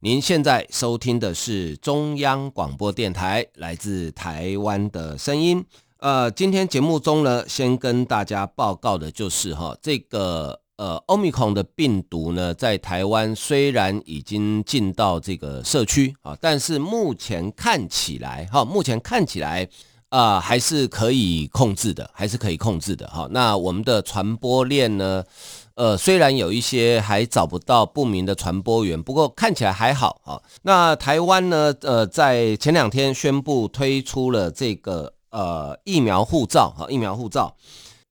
您现在收听的是中央广播电台来自台湾的声音。呃，今天节目中呢，先跟大家报告的就是哈，这个呃，Omicron 的病毒呢，在台湾虽然已经进到这个社区啊，但是目前看起来哈，目前看起来。啊、还是可以控制的，还是可以控制的哈。那我们的传播链呢？呃，虽然有一些还找不到不明的传播源，不过看起来还好哈。那台湾呢？呃，在前两天宣布推出了这个呃疫苗护照哈，疫苗护照。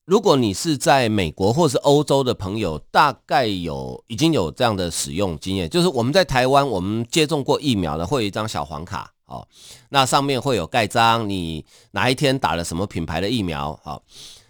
如果你是在美国或是欧洲的朋友，大概有已经有这样的使用经验，就是我们在台湾，我们接种过疫苗的，会有一张小黄卡。好，那上面会有盖章，你哪一天打了什么品牌的疫苗？好，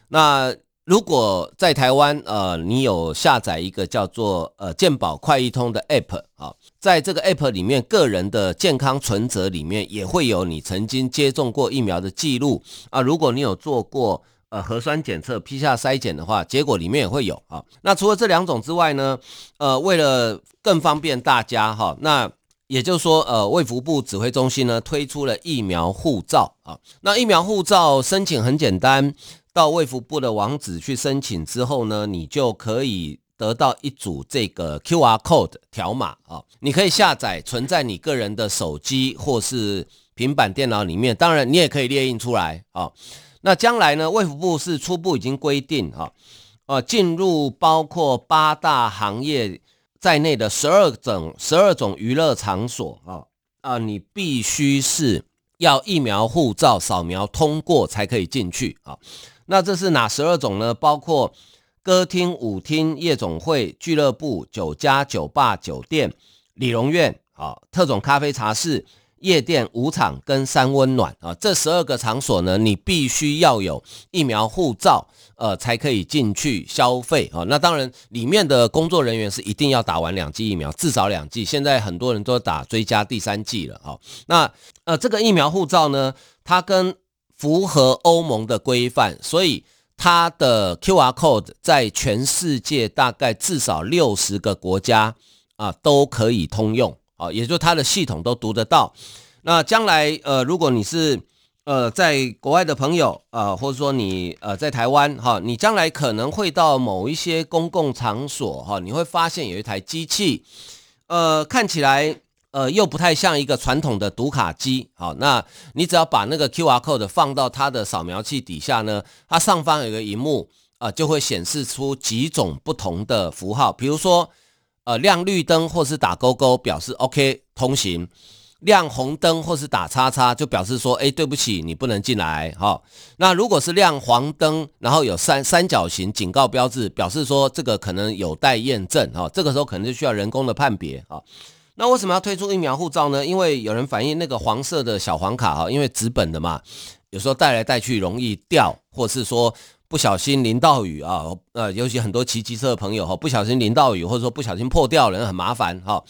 那如果在台湾，呃，你有下载一个叫做呃健保快易通的 App，好，在这个 App 里面，个人的健康存折里面也会有你曾经接种过疫苗的记录啊。如果你有做过呃核酸检测、批下筛检的话，结果里面也会有啊。那除了这两种之外呢，呃，为了更方便大家哈，那也就是说，呃，卫福部指挥中心呢推出了疫苗护照啊。那疫苗护照申请很简单，到卫福部的网址去申请之后呢，你就可以得到一组这个 QR code 条码啊。你可以下载，存在你个人的手机或是平板电脑里面。当然，你也可以列印出来啊。那将来呢，卫福部是初步已经规定啊，呃，进入包括八大行业。在内的十二种十二种娱乐场所啊啊，你必须是要疫苗护照扫描通过才可以进去啊。那这是哪十二种呢？包括歌厅、舞厅、夜总会、俱乐部、酒家、酒吧、酒店、理容院啊、特种咖啡茶室。夜店、舞场跟三温暖啊，这十二个场所呢，你必须要有疫苗护照，呃，才可以进去消费啊。那当然，里面的工作人员是一定要打完两剂疫苗，至少两剂。现在很多人都打追加第三剂了啊。那呃，这个疫苗护照呢，它跟符合欧盟的规范，所以它的 QR code 在全世界大概至少六十个国家啊都可以通用。啊，也就它的系统都读得到。那将来，呃，如果你是呃在国外的朋友啊、呃，或者说你呃在台湾哈，你将来可能会到某一些公共场所哈，你会发现有一台机器，呃，看起来呃又不太像一个传统的读卡机。好，那你只要把那个 QR code 放到它的扫描器底下呢，它上方有个荧幕啊、就会显示出几种不同的符号，比如说。呃，亮绿灯或是打勾勾表示 OK 通行，亮红灯或是打叉叉就表示说，哎，对不起，你不能进来。哈，那如果是亮黄灯，然后有三三角形警告标志，表示说这个可能有待验证。哈，这个时候可能就需要人工的判别。哈，那为什么要推出疫苗护照呢？因为有人反映那个黄色的小黄卡，哈，因为纸本的嘛，有时候带来带去容易掉，或是说。不小心淋到雨啊，呃，尤其很多骑机车的朋友哈，不小心淋到雨，或者说不小心破掉了，很麻烦哈。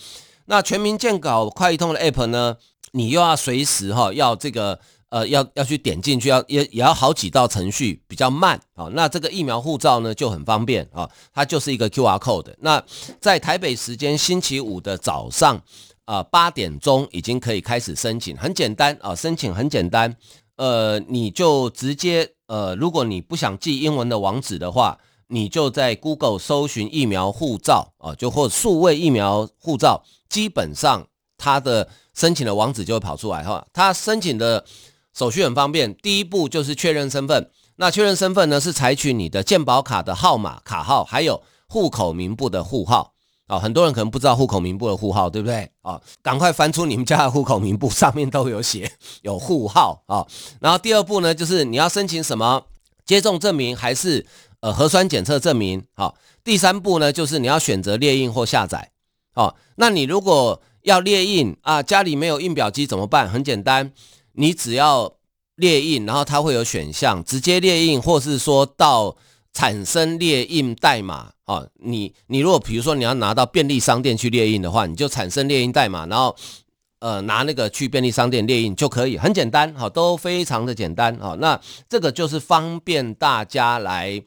那全民健保快易通的 app 呢，你又要随时哈，要这个呃，要要去点进去，要也也要好几道程序，比较慢啊。那这个疫苗护照呢就很方便啊，它就是一个 QR code。那在台北时间星期五的早上啊八点钟已经可以开始申请，很简单啊，申请很简单，呃，你就直接。呃，如果你不想记英文的网址的话，你就在 Google 搜寻疫苗护照啊，就或数位疫苗护照，基本上它的申请的网址就会跑出来哈。它申请的手续很方便，第一步就是确认身份。那确认身份呢，是采取你的健保卡的号码卡号，还有户口名簿的户号。啊，很多人可能不知道户口名簿的户号，对不对？啊，赶快翻出你们家的户口名簿，上面都有写 有户号啊。然后第二步呢，就是你要申请什么接种证明，还是呃核酸检测证明？好，第三步呢，就是你要选择列印或下载。好，那你如果要列印啊，家里没有印表机怎么办？很简单，你只要列印，然后它会有选项，直接列印，或是说到产生列印代码啊。你你如果比如说你要拿到便利商店去列印的话，你就产生列印代码，然后呃拿那个去便利商店列印就可以，很简单，哈，都非常的简单啊。那这个就是方便大家来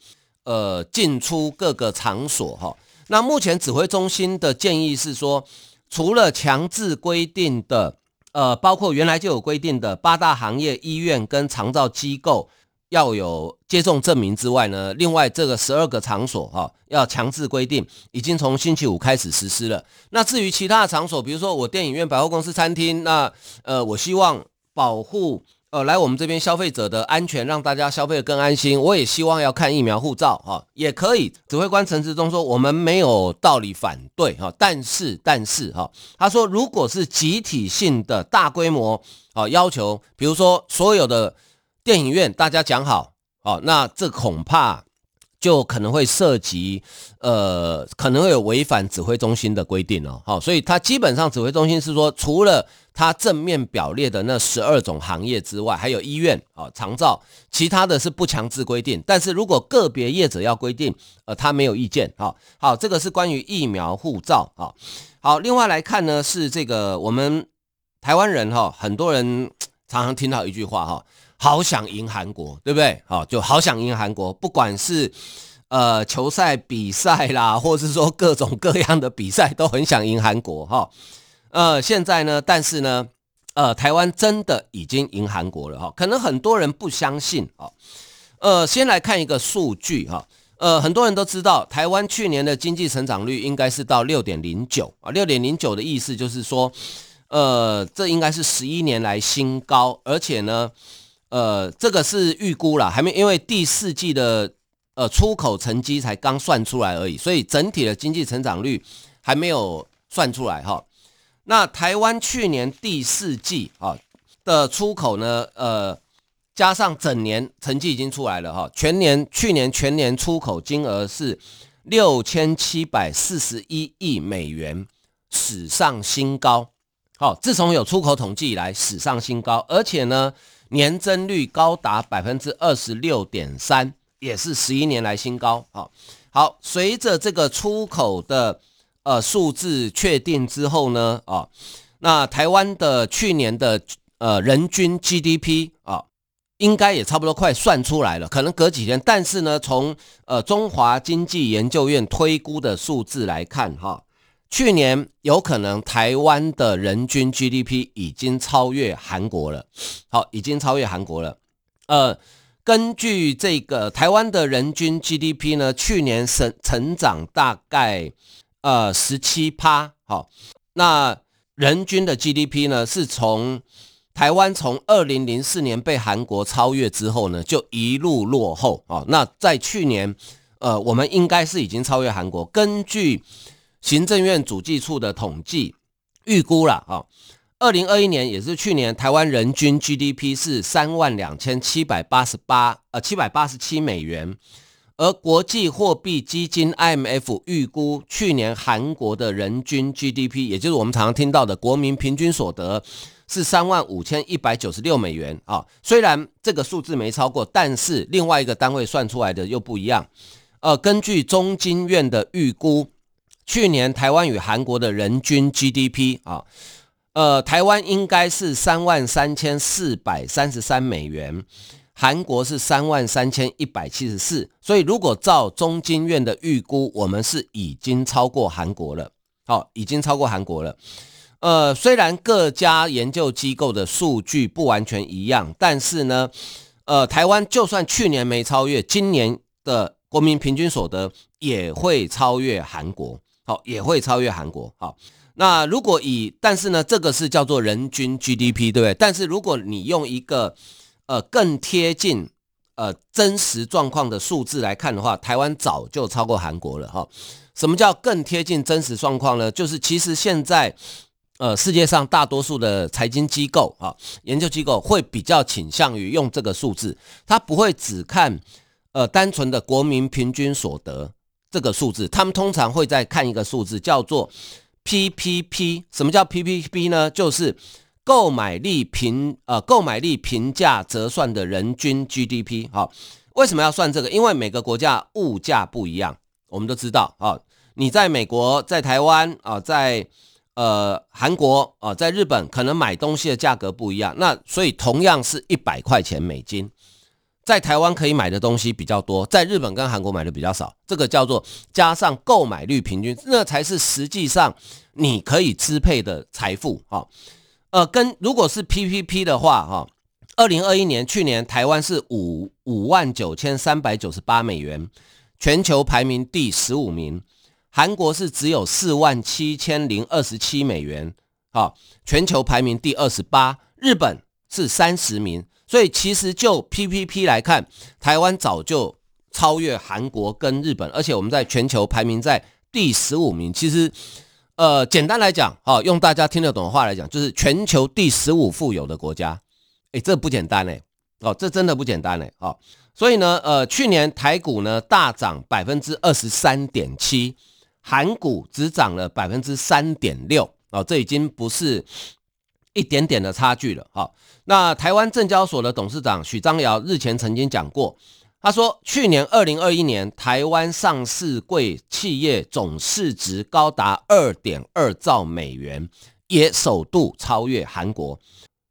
呃进出各个场所哈。那目前指挥中心的建议是说，除了强制规定的，呃，包括原来就有规定的八大行业、医院跟长照机构要有接种证明之外呢，另外这个十二个场所哈、要强制规定，已经从星期五开始实施了。那至于其他的场所，比如说我电影院、百货公司、餐厅，那呃，我希望保护。呃，来我们这边消费者的安全，让大家消费的更安心。我也希望要看疫苗护照，哈，也可以。指挥官陈时中说，我们没有道理反对，哈，但是，但是，哈，他说，如果是集体性的大规模，啊，要求，比如说所有的电影院，大家讲好，哦，那这恐怕。就可能会涉及，呃，可能会有违反指挥中心的规定哦。好，所以他基本上指挥中心是说，除了它正面表列的那十二种行业之外，还有医院啊、长照，其他的是不强制规定。但是如果个别业者要规定，呃，他没有意见。好，好，这个是关于疫苗护照。好，好，另外来看呢，是这个我们台湾人哈，很多人常常听到一句话哈。好想赢韩国，对不对？好，就好想赢韩国，不管是呃球赛比赛啦，或是说各种各样的比赛，都很想赢韩国哈。呃，现在呢，但是呢，呃，台湾真的已经赢韩国了哈。可能很多人不相信啊。呃，先来看一个数据哈。呃，很多人都知道，台湾去年的经济成长率应该是到六点零九啊。六点零九的意思就是说，呃，这应该是十一年来新高，而且呢。呃，这个是预估啦，还没，因为第四季的呃出口成绩才刚算出来而已，所以整体的经济成长率还没有算出来哈。那台湾去年第四季啊的出口呢，呃，加上整年成绩已经出来了哈，全年去年全年出口金额是六千七百四十一亿美元，史上新高。好，自从有出口统计以来，史上新高，而且呢。年增率高达百分之二十六点三，也是十一年来新高。好，好，随着这个出口的呃数字确定之后呢，啊，那台湾的去年的呃人均 GDP 啊，应该也差不多快算出来了，可能隔几天。但是呢，从呃中华经济研究院推估的数字来看，哈。去年有可能台湾的人均 GDP 已经超越韩国了，好，已经超越韩国了。呃，根据这个台湾的人均 GDP 呢，去年成成长大概呃十七趴，好，那人均的 GDP 呢是从台湾从二零零四年被韩国超越之后呢，就一路落后啊。那在去年，呃，我们应该是已经超越韩国，根据。行政院主计处的统计预估了啊，二零二一年也是去年，台湾人均 GDP 是三万两千七百八十八呃七百八十七美元，而国际货币基金 IMF 预估去年韩国的人均 GDP，也就是我们常常听到的国民平均所得是三万五千一百九十六美元啊。虽然这个数字没超过，但是另外一个单位算出来的又不一样。呃，根据中经院的预估。去年台湾与韩国的人均 GDP 啊，呃，台湾应该是三万三千四百三十三美元，韩国是三万三千一百七十四，所以如果照中经院的预估，我们是已经超过韩国了，好，已经超过韩国了。呃，虽然各家研究机构的数据不完全一样，但是呢，呃，台湾就算去年没超越，今年的国民平均所得也会超越韩国。好，也会超越韩国。好，那如果以，但是呢，这个是叫做人均 GDP，对不对？但是如果你用一个呃更贴近呃真实状况的数字来看的话，台湾早就超过韩国了。哈，什么叫更贴近真实状况呢？就是其实现在呃世界上大多数的财经机构啊、研究机构会比较倾向于用这个数字，它不会只看呃单纯的国民平均所得。这个数字，他们通常会再看一个数字，叫做 PPP。什么叫 PPP 呢？就是购买力平呃购买力平价折算的人均 GDP。好，为什么要算这个？因为每个国家物价不一样，我们都知道啊。你在美国、在台湾啊、在呃韩国啊、在日本，可能买东西的价格不一样。那所以同样是一百块钱美金。在台湾可以买的东西比较多，在日本跟韩国买的比较少，这个叫做加上购买率平均，那才是实际上你可以支配的财富哈。呃，跟如果是 PPP 的话哈，二零二一年去年台湾是五五万九千三百九十八美元，全球排名第十五名，韩国是只有四万七千零二十七美元，好，全球排名第二十八，日本是三十名。所以其实就 PPP 来看，台湾早就超越韩国跟日本，而且我们在全球排名在第十五名。其实，呃，简单来讲，哈，用大家听得懂的话来讲，就是全球第十五富有的国家。诶，这不简单诶，哦，这真的不简单诶，哦，所以呢，呃，去年台股呢大涨百分之二十三点七，韩股只涨了百分之三点六，哦，这已经不是。一点点的差距了，哦，那台湾证交所的董事长许章尧日前曾经讲过，他说，去年二零二一年台湾上市柜企业总市值高达二点二兆美元，也首度超越韩国。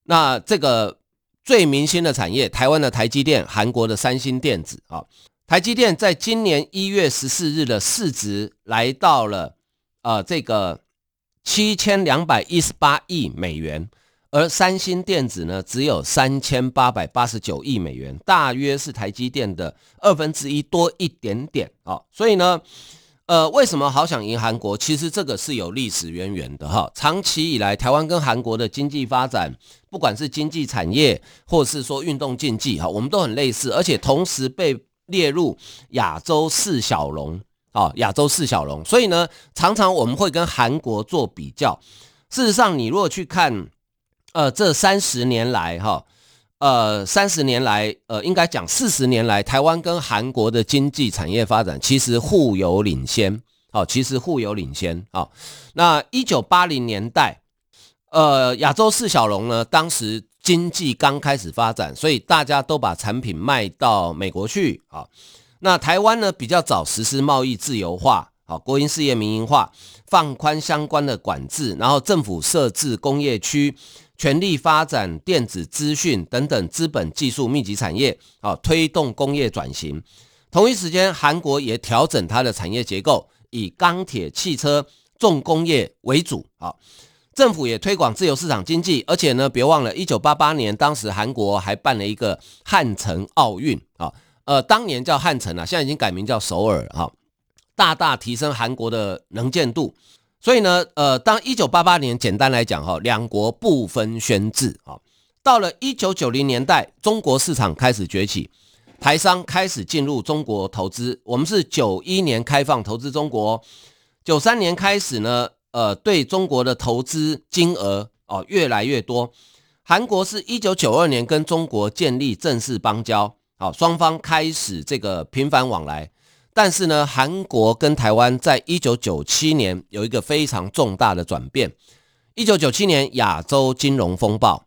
那这个最明星的产业，台湾的台积电，韩国的三星电子，啊，台积电在今年一月十四日的市值来到了，呃，这个。七千两百一十八亿美元，而三星电子呢，只有三千八百八十九亿美元，大约是台积电的二分之一多一点点啊。所以呢，呃，为什么好想赢韩国？其实这个是有历史渊源的哈。长期以来，台湾跟韩国的经济发展，不管是经济产业，或是说运动竞技哈，我们都很类似，而且同时被列入亚洲四小龙。啊，亚洲四小龙，所以呢，常常我们会跟韩国做比较。事实上，你如果去看，呃，这三十年来，哈，呃，三十年来，呃，应该讲四十年来，台湾跟韩国的经济产业发展其实互有领先。好，其实互有领先。好，那一九八零年代，呃，亚洲四小龙呢，当时经济刚开始发展，所以大家都把产品卖到美国去。啊。那台湾呢，比较早实施贸易自由化，好，国营事业民营化，放宽相关的管制，然后政府设置工业区，全力发展电子资讯等等资本技术密集产业，啊，推动工业转型。同一时间，韩国也调整它的产业结构，以钢铁、汽车、重工业为主，啊，政府也推广自由市场经济，而且呢，别忘了，一九八八年当时韩国还办了一个汉城奥运，啊。呃，当年叫汉城啊，现在已经改名叫首尔哈，大大提升韩国的能见度。所以呢，呃，当一九八八年，简单来讲哈，两国不分轩制啊。到了一九九零年代，中国市场开始崛起，台商开始进入中国投资。我们是九一年开放投资中国，九三年开始呢，呃，对中国的投资金额哦越来越多。韩国是一九九二年跟中国建立正式邦交。好，双方开始这个频繁往来，但是呢，韩国跟台湾在一九九七年有一个非常重大的转变。一九九七年亚洲金融风暴，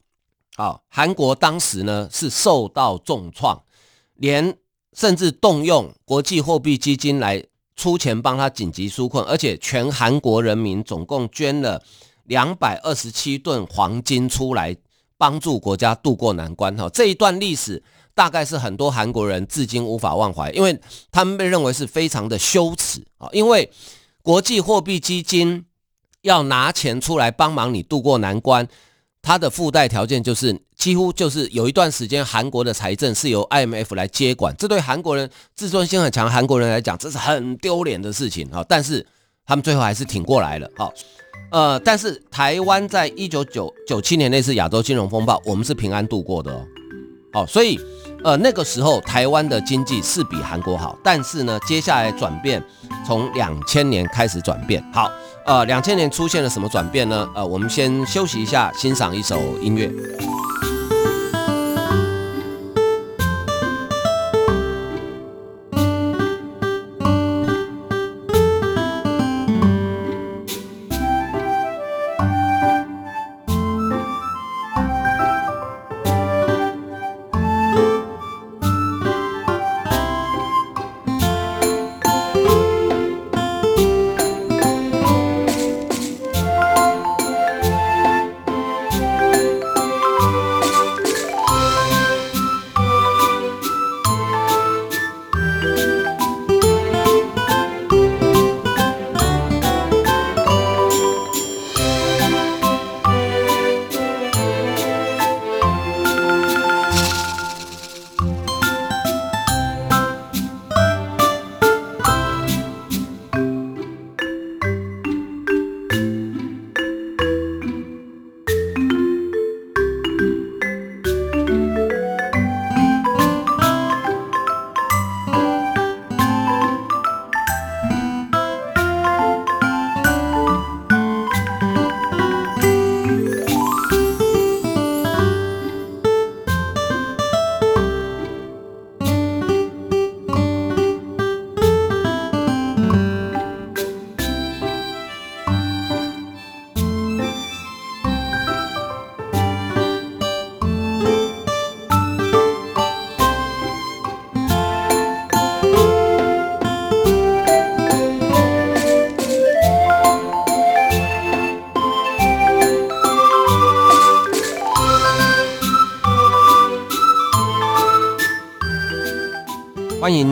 好，韩国当时呢是受到重创，连甚至动用国际货币基金来出钱帮他紧急纾困，而且全韩国人民总共捐了两百二十七吨黄金出来帮助国家渡过难关。哈，这一段历史。大概是很多韩国人至今无法忘怀，因为他们被认为是非常的羞耻啊！因为国际货币基金要拿钱出来帮忙你渡过难关，它的附带条件就是几乎就是有一段时间韩国的财政是由 IMF 来接管，这对韩国人自尊心很强韩国人来讲，这是很丢脸的事情啊！但是他们最后还是挺过来了啊！呃，但是台湾在一九九九七年那次亚洲金融风暴，我们是平安度过的哦，好，所以。呃，那个时候台湾的经济是比韩国好，但是呢，接下来转变从两千年开始转变。好，呃，两千年出现了什么转变呢？呃，我们先休息一下，欣赏一首音乐。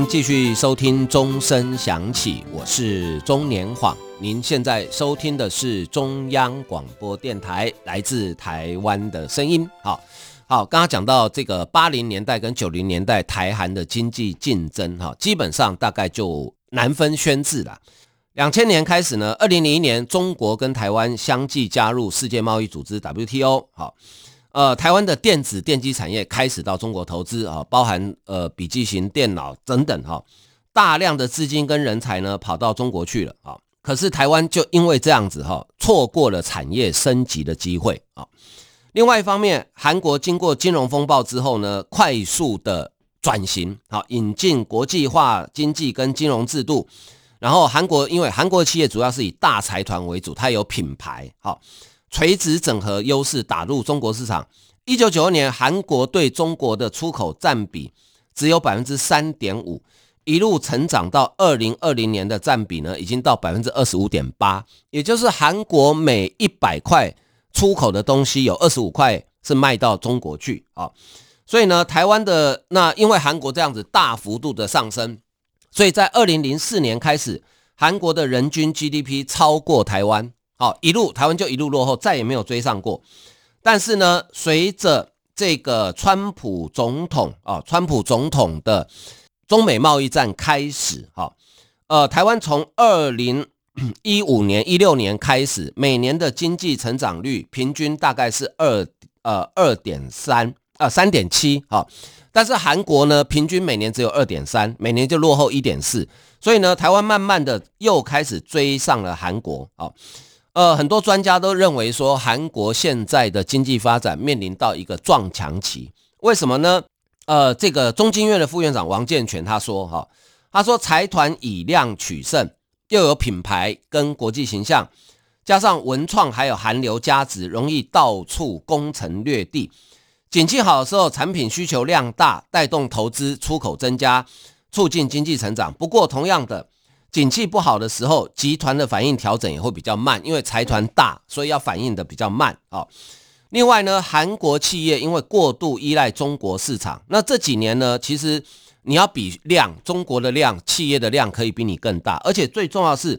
继续收听钟声响起，我是钟年晃。您现在收听的是中央广播电台来自台湾的声音。好，好，刚刚讲到这个八零年代跟九零年代台韩的经济竞争，哈，基本上大概就难分轩輊了。两千年开始呢，二零零一年中国跟台湾相继加入世界贸易组织 WTO，好。呃，台湾的电子电机产业开始到中国投资啊，包含呃笔记型电脑等等哈，大量的资金跟人才呢跑到中国去了啊。可是台湾就因为这样子哈，错过了产业升级的机会啊。另外一方面，韩国经过金融风暴之后呢，快速的转型，好引进国际化经济跟金融制度。然后韩国因为韩国企业主要是以大财团为主，它有品牌，好。垂直整合优势打入中国市场。一九九二年，韩国对中国的出口占比只有百分之三点五，一路成长到二零二零年的占比呢，已经到百分之二十五点八。也就是韩国每一百块出口的东西，有二十五块是卖到中国去啊。所以呢，台湾的那因为韩国这样子大幅度的上升，所以在二零零四年开始，韩国的人均 GDP 超过台湾。好，一路台湾就一路落后，再也没有追上过。但是呢，随着这个川普总统啊，川普总统的中美贸易战开始，哈，呃，台湾从二零一五年、一六年开始，每年的经济成长率平均大概是二呃二点三啊三点七，哈，但是韩国呢，平均每年只有二点三，每年就落后一点四，所以呢，台湾慢慢的又开始追上了韩国，啊。呃，很多专家都认为说，韩国现在的经济发展面临到一个撞墙期。为什么呢？呃，这个中经院的副院长王健全他说，哈，他说财团以量取胜，又有品牌跟国际形象，加上文创还有韩流加持，容易到处攻城略地。景气好的时候，产品需求量大，带动投资出口增加，促进经济成长。不过，同样的。景气不好的时候，集团的反应调整也会比较慢，因为财团大，所以要反应的比较慢啊。另外呢，韩国企业因为过度依赖中国市场，那这几年呢，其实你要比量，中国的量，企业的量可以比你更大，而且最重要的是，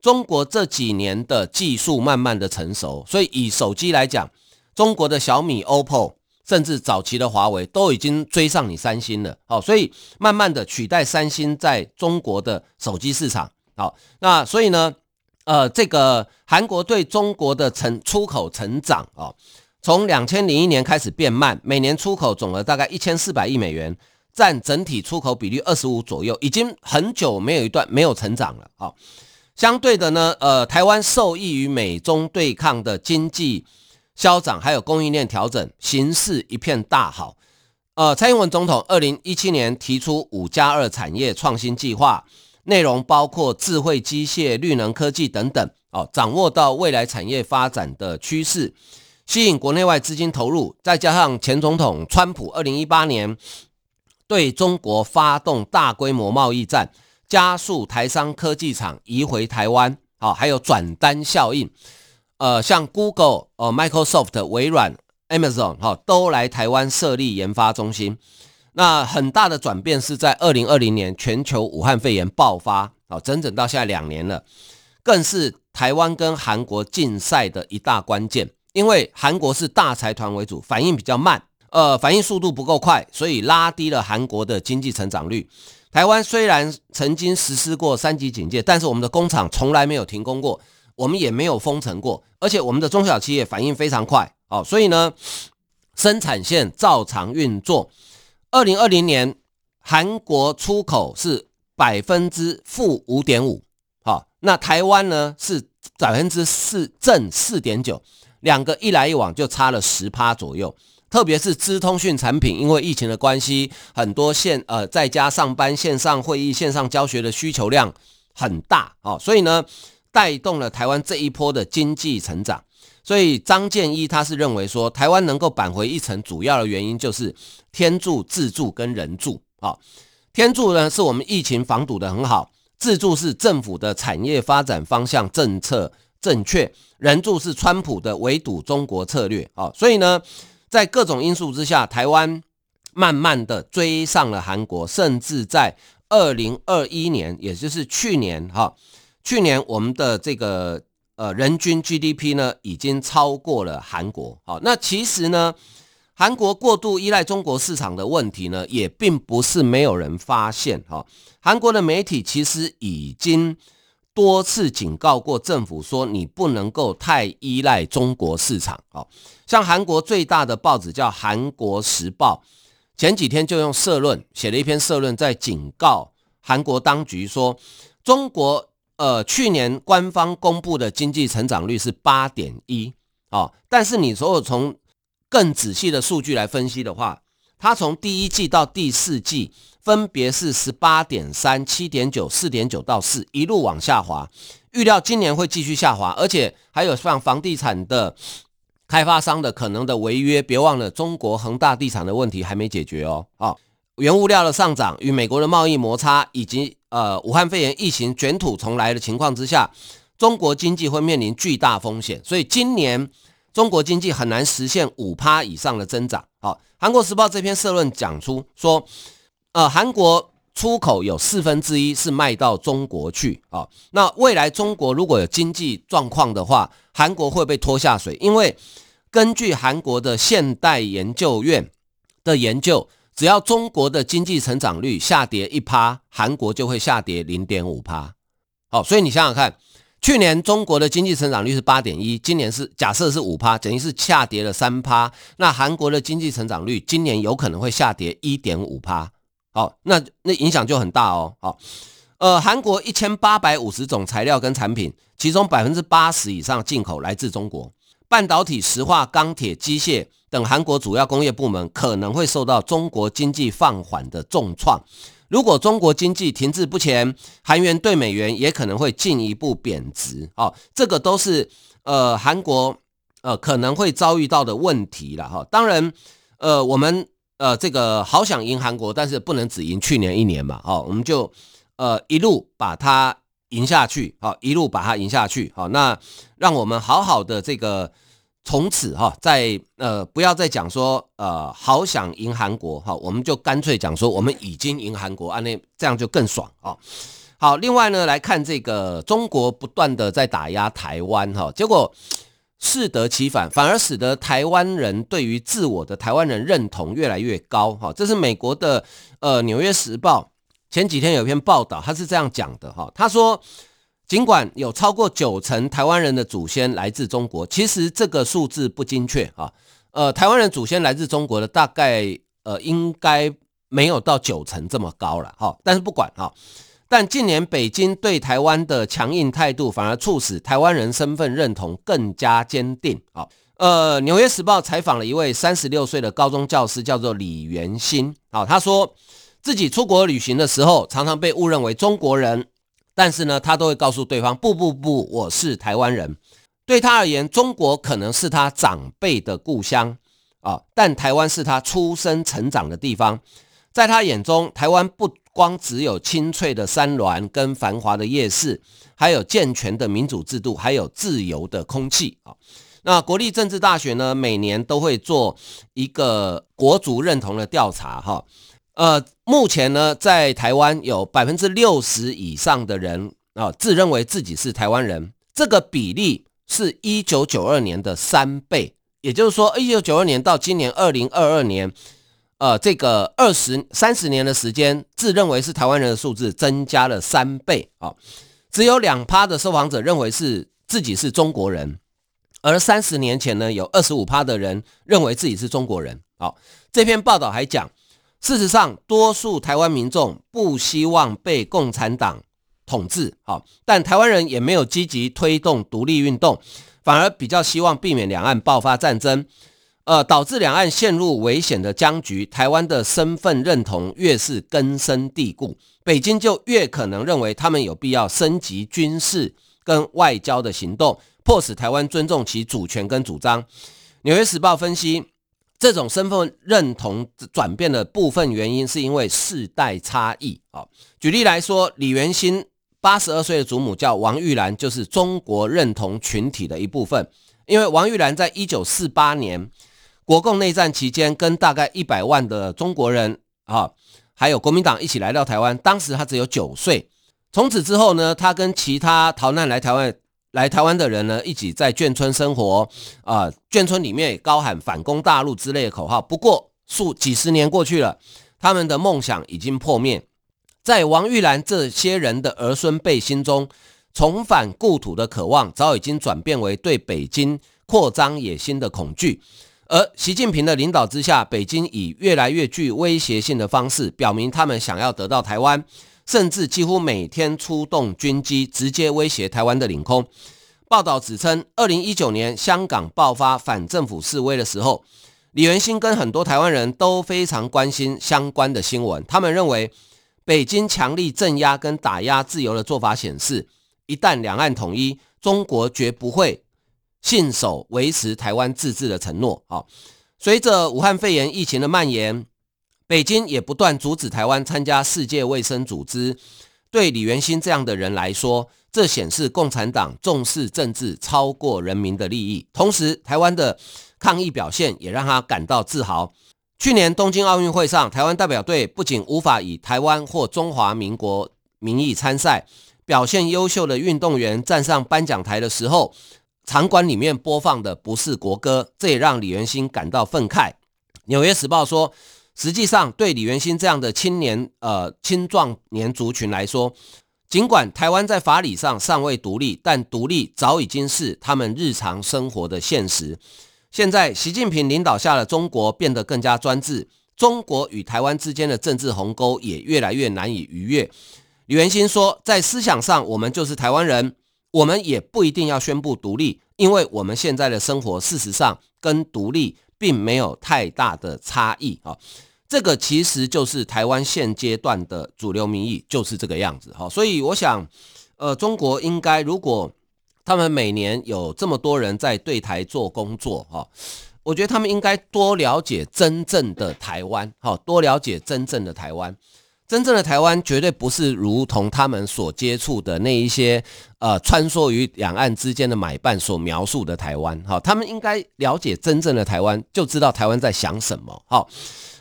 中国这几年的技术慢慢的成熟，所以以手机来讲，中国的小米、OPPO。甚至早期的华为都已经追上你三星了，好，所以慢慢的取代三星在中国的手机市场，好，那所以呢，呃，这个韩国对中国的成出口成长啊，从两千零一年开始变慢，每年出口总额大概一千四百亿美元，占整体出口比率二十五左右，已经很久没有一段没有成长了，好，相对的呢，呃，台湾受益于美中对抗的经济。消长还有供应链调整，形势一片大好。呃，蔡英文总统二零一七年提出五加二产业创新计划，内容包括智慧机械、绿能科技等等。哦，掌握到未来产业发展的趋势，吸引国内外资金投入，再加上前总统川普二零一八年对中国发动大规模贸易战，加速台商科技厂移回台湾。好，还有转单效应。呃，像 Google、呃 Microsoft、微软、Amazon 哈，都来台湾设立研发中心。那很大的转变是在二零二零年全球武汉肺炎爆发，哦，整整到现在两年了，更是台湾跟韩国竞赛的一大关键。因为韩国是大财团为主，反应比较慢，呃，反应速度不够快，所以拉低了韩国的经济成长率。台湾虽然曾经实施过三级警戒，但是我们的工厂从来没有停工过。我们也没有封城过，而且我们的中小企业反应非常快，哦，所以呢，生产线照常运作。二零二零年，韩国出口是百分之负五点五，好，那台湾呢是百分之四正四点九，两个一来一往就差了十趴左右。特别是资通讯产品，因为疫情的关系，很多线呃在家上班、线上会议、线上教学的需求量很大，哦，所以呢。带动了台湾这一波的经济成长，所以张建一他是认为说，台湾能够扳回一城，主要的原因就是天助、自助跟人助。啊，天助呢是我们疫情防堵得很好，自助是政府的产业发展方向政策正确，人助是川普的围堵中国策略。啊，所以呢，在各种因素之下，台湾慢慢的追上了韩国，甚至在二零二一年，也就是去年哈，去年我们的这个呃人均 GDP 呢，已经超过了韩国。好，那其实呢，韩国过度依赖中国市场的问题呢，也并不是没有人发现哈。韩国的媒体其实已经多次警告过政府说，你不能够太依赖中国市场。好，像韩国最大的报纸叫《韩国时报》。前几天就用社论写了一篇社论，在警告韩国当局说，中国呃去年官方公布的经济成长率是八点一哦，但是你如果从更仔细的数据来分析的话，它从第一季到第四季分别是十八点三、七点九、四点九到四，一路往下滑，预料今年会继续下滑，而且还有像房地产的。开发商的可能的违约，别忘了中国恒大地产的问题还没解决哦。啊，原物料的上涨与美国的贸易摩擦，以及呃武汉肺炎疫情卷土重来的情况之下，中国经济会面临巨大风险。所以今年中国经济很难实现五趴以上的增长。好，韩国时报这篇社论讲出说，呃，韩国出口有四分之一是卖到中国去。啊，那未来中国如果有经济状况的话，韩国会被拖下水，因为根据韩国的现代研究院的研究，只要中国的经济成长率下跌一趴，韩国就会下跌零点五趴。好，所以你想想看，去年中国的经济成长率是八点一，今年是假设是五趴，等于是下跌了三趴。那韩国的经济成长率今年有可能会下跌一点五趴。好，那那影响就很大哦。好。呃，韩国一千八百五十种材料跟产品，其中百分之八十以上进口来自中国。半导体、石化、钢铁、机械等韩国主要工业部门可能会受到中国经济放缓的重创。如果中国经济停滞不前，韩元兑美元也可能会进一步贬值。哦，这个都是呃韩国呃可能会遭遇到的问题了哈、哦。当然，呃，我们呃这个好想赢韩国，但是不能只赢去年一年嘛。哦，我们就。呃，一路把它赢下去，好，一路把它赢下去，好，那让我们好好的这个从此哈，在呃不要再讲说呃好想赢韩国，哈，我们就干脆讲说我们已经赢韩国，啊，那这样就更爽啊。好，另外呢来看这个中国不断的在打压台湾，哈，结果适得其反，反而使得台湾人对于自我的台湾人认同越来越高，哈，这是美国的呃纽约时报。前几天有一篇报道，他是这样讲的哈，他说，尽管有超过九成台湾人的祖先来自中国，其实这个数字不精确啊。呃，台湾人祖先来自中国的大概呃应该没有到九成这么高了哈。但是不管哈，但近年北京对台湾的强硬态度，反而促使台湾人身份认同更加坚定啊。呃，纽约时报采访了一位三十六岁的高中教师，叫做李元新啊，他说。自己出国旅行的时候，常常被误认为中国人，但是呢，他都会告诉对方：不不不，我是台湾人。对他而言，中国可能是他长辈的故乡啊，但台湾是他出生成长的地方。在他眼中，台湾不光只有青翠的山峦跟繁华的夜市，还有健全的民主制度，还有自由的空气啊。那国立政治大学呢，每年都会做一个国族认同的调查，哈。呃，目前呢，在台湾有百分之六十以上的人啊，自认为自己是台湾人，这个比例是一九九二年的三倍，也就是说，一九九二年到今年二零二二年，呃，这个二十三十年的时间，自认为是台湾人的数字增加了三倍啊，只有两趴的受访者认为是自己是中国人，而三十年前呢，有二十五趴的人认为自己是中国人。好，这篇报道还讲。事实上，多数台湾民众不希望被共产党统治，好，但台湾人也没有积极推动独立运动，反而比较希望避免两岸爆发战争，呃，导致两岸陷入危险的僵局。台湾的身份认同越是根深蒂固，北京就越可能认为他们有必要升级军事跟外交的行动，迫使台湾尊重其主权跟主张。纽约时报分析。这种身份认同转变的部分原因，是因为世代差异啊。举例来说，李元新八十二岁的祖母叫王玉兰，就是中国认同群体的一部分。因为王玉兰在一九四八年国共内战期间，跟大概一百万的中国人啊，还有国民党一起来到台湾，当时他只有九岁。从此之后呢，他跟其他逃难来台湾来台湾的人呢，一起在眷村生活啊、眷村里面也高喊反攻大陆之类的口号。不过数几十年过去了，他们的梦想已经破灭。在王玉兰这些人的儿孙辈心中，重返故土的渴望早已经转变为对北京扩张野心的恐惧。而习近平的领导之下，北京以越来越具威胁性的方式表明他们想要得到台湾。甚至几乎每天出动军机，直接威胁台湾的领空。报道指称，二零一九年香港爆发反政府示威的时候，李元兴跟很多台湾人都非常关心相关的新闻。他们认为，北京强力镇压跟打压自由的做法显示，一旦两岸统一，中国绝不会信守维持台湾自治的承诺。好，随着武汉肺炎疫情的蔓延。北京也不断阻止台湾参加世界卫生组织。对李元兴这样的人来说，这显示共产党重视政治超过人民的利益。同时，台湾的抗议表现也让他感到自豪。去年东京奥运会上，台湾代表队不仅无法以台湾或中华民国名义参赛，表现优秀的运动员站上颁奖台的时候，场馆里面播放的不是国歌，这也让李元兴感到愤慨。纽约时报说。实际上，对李元兴这样的青年、呃青壮年族群来说，尽管台湾在法理上尚未独立，但独立早已经是他们日常生活的现实。现在，习近平领导下的中国变得更加专制，中国与台湾之间的政治鸿沟也越来越难以逾越。李元兴说，在思想上，我们就是台湾人，我们也不一定要宣布独立，因为我们现在的生活事实上跟独立。并没有太大的差异啊，这个其实就是台湾现阶段的主流民意，就是这个样子哈。所以我想，呃，中国应该如果他们每年有这么多人在对台做工作哈，我觉得他们应该多了解真正的台湾哈，多了解真正的台湾。真正的台湾绝对不是如同他们所接触的那一些呃穿梭于两岸之间的买办所描述的台湾，好，他们应该了解真正的台湾，就知道台湾在想什么。好，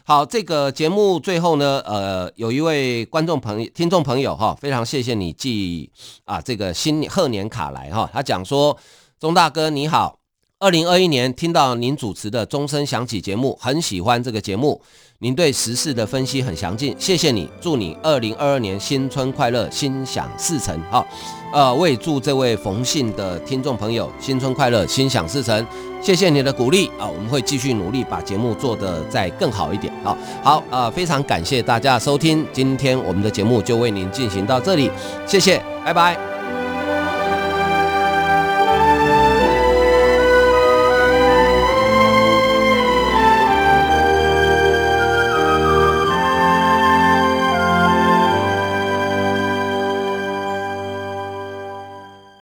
好，这个节目最后呢，呃，有一位观众朋友、听众朋友哈，非常谢谢你寄啊这个新贺年卡来哈，他讲说，钟大哥你好，二零二一年听到您主持的钟声响起节目，很喜欢这个节目。您对时事的分析很详尽，谢谢你。祝你二零二二年新春快乐，心想事成。好，呃，我也祝这位冯姓的听众朋友新春快乐，心想事成。谢谢你的鼓励啊，我们会继续努力把节目做得再更好一点。好，好，呃，非常感谢大家收听，今天我们的节目就为您进行到这里，谢谢，拜拜。